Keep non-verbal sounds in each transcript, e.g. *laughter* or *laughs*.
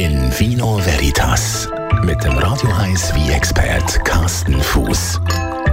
In Vino Veritas mit dem Radio 1 wie expert Carsten Fuß.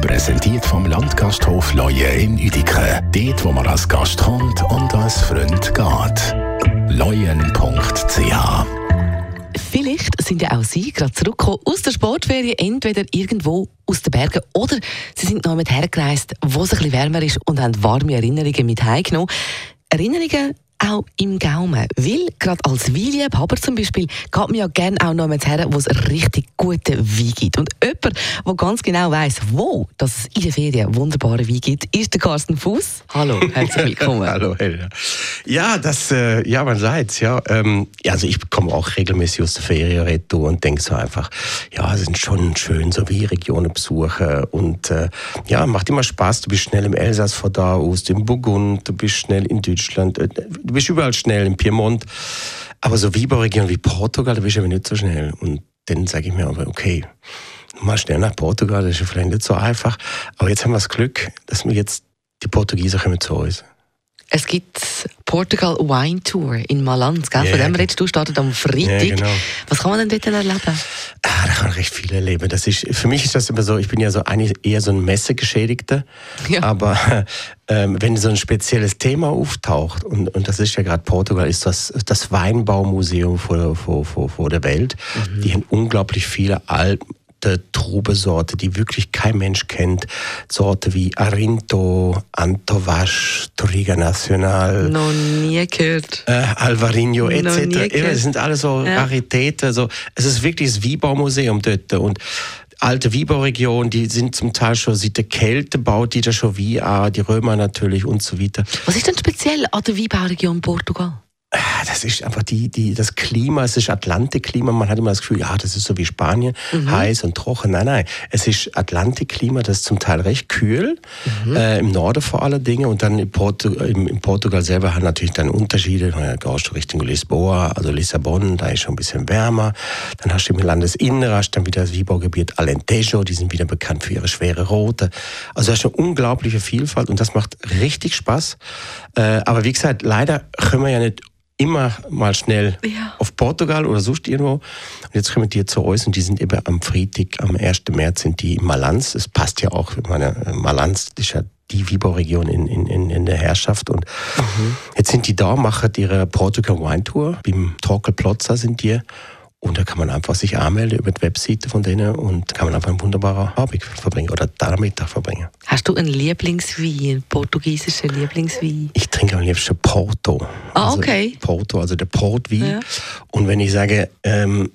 Präsentiert vom Landgasthof Leue in Uedike. Dort, wo man als Gast kommt und als Freund geht. Leuen.ch Vielleicht sind ja auch Sie gerade zurückgekommen aus der Sportferie, entweder irgendwo aus den Bergen oder Sie sind noch mit hergereist, wo es ein bisschen wärmer ist und haben warme Erinnerungen mit heimgenommen. Erinnerungen auch im Gaumen. Weil, gerade als Weinliebhaber zum Beispiel, geht man ja gerne auch noch mit her, wo es richtig guten Wein gibt. Und jemand, der ganz genau weiss, wo dass es in der Ferien wunderbare Wein gibt, ist der Carsten Fuß. Hallo, herzlich willkommen. *laughs* Hallo, Helga. Ja, das, äh, ja, man sagt's, ja. Ähm, also ich komme auch regelmäßig aus der Ferien und denke so einfach, ja, es sind schon schön, so wie Regionen besuchen und äh, ja, macht immer Spaß. Du bist schnell im Elsass vor da aus, im Burgund, du bist schnell in Deutschland, äh, du bist überall schnell, im Piemont. Aber so wie bei Regionen wie Portugal, da bist du aber nicht so schnell. Und dann sage ich mir aber, okay, mal schnell nach Portugal, das ist ja vielleicht nicht so einfach. Aber jetzt haben wir das Glück, dass wir jetzt die Portugiesen kommen zu uns. Es gibt Portugal Wine Tour in Malanz, gell? Ja, von dem genau. redest du, startet am Freitag. Ja, genau. Was kann man denn dort erleben? Ah, da kann man recht viel erleben. Das ist, für mich ist das immer so, ich bin ja so eigentlich eher so ein Messegeschädigter. Ja. Aber *laughs* ähm, wenn so ein spezielles Thema auftaucht, und, und das ist ja gerade Portugal, ist das das Weinbaumuseum vor, vor, vor, vor der Welt. Die haben unglaublich viele alte Trubesorte, die wirklich kein Mensch kennt. Sorte wie Arinto, Antovasch, Toriga Nacional. Noch nie gehört. äh, Alvarinho etc. Das sind alles so Ja. Raritäten. So. Es ist wirklich das Wiebaumuseum dort. Und alte Wiebauregionen, die sind zum Teil schon seit der Kälte baut die da schon wie, die Römer natürlich und so weiter. Was ist denn speziell an der Weinbauregion Portugal? Das ist einfach die, die, das Klima, es ist Atlantikklima. Man hat immer das Gefühl, ja, das ist so wie Spanien, heiß und trocken. Nein, nein, es ist Atlantikklima, das ist zum Teil recht kühl, äh, im Norden vor allen Dingen. Und dann in, Portu im, in Portugal selber hat natürlich dann Unterschiede. Da gehst du Richtung Lisboa, also Lissabon, da ist schon ein bisschen wärmer. Dann hast du im Landesinneren, hast dann wieder das Wiebaugebiet Alentejo, die sind wieder bekannt für ihre schwere Rote. Also das ist eine unglaubliche Vielfalt und das macht richtig Spaß. Äh, aber wie gesagt, leider können wir ja nicht immer mal schnell Ja. auf Portugal oder sonst irgendwo. Und jetzt kommen die zu uns und die sind eben am Freitag, am 1. März sind die in Malanz. Es passt ja auch, meine, Malanz ist ja die Wieberregion in, in, in, der Herrschaft. Und jetzt sind die da, machen ihre Portugal Wine Tour. Beim Torkel Plotzer sind die. Und da kann man einfach sich anmelden über die Webseite von denen und kann man einfach einen wunderbaren Abend verbringen oder Nachmittag verbringen. Hast du einen Lieblingswein, einen portugiesischen Lieblingswein? Ich trinke am liebsten Porto. Ah, Also okay. Porto, also der Portwein. Ja. Und wenn ich sage, ähm,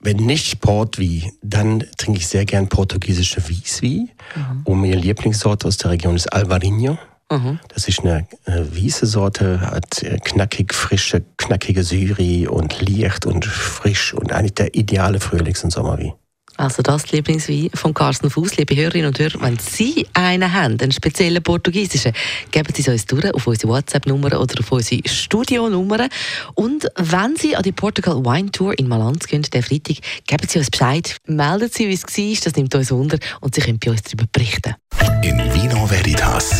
wenn nicht Portwein, dann trinke ich sehr gern portugiesische Wieswein. Mhm. Und meine Lieblingssorte aus der Region ist Alvarinho. Mhm. Das ist eine äh, wiese Sorte, hat äh, knackig, frische, knackige Syri und leicht und frisch und eigentlich der ideale Frühlings- und Sommerwein. Also das Lieblingswein von Carsten Fuß, liebe Hörerinnen und Hörer. Wenn Sie einen haben, einen speziellen portugiesischen, geben Sie es uns durch auf unsere WhatsApp-Nummer oder auf unsere Studionummer. Und wenn Sie an die Portugal Wine Tour in Malanz gehen, den Freitag, geben Sie uns Bescheid, melden Sie, wie es war, das nimmt uns wunder und Sie können bei uns darüber berichten. in Vino Veritas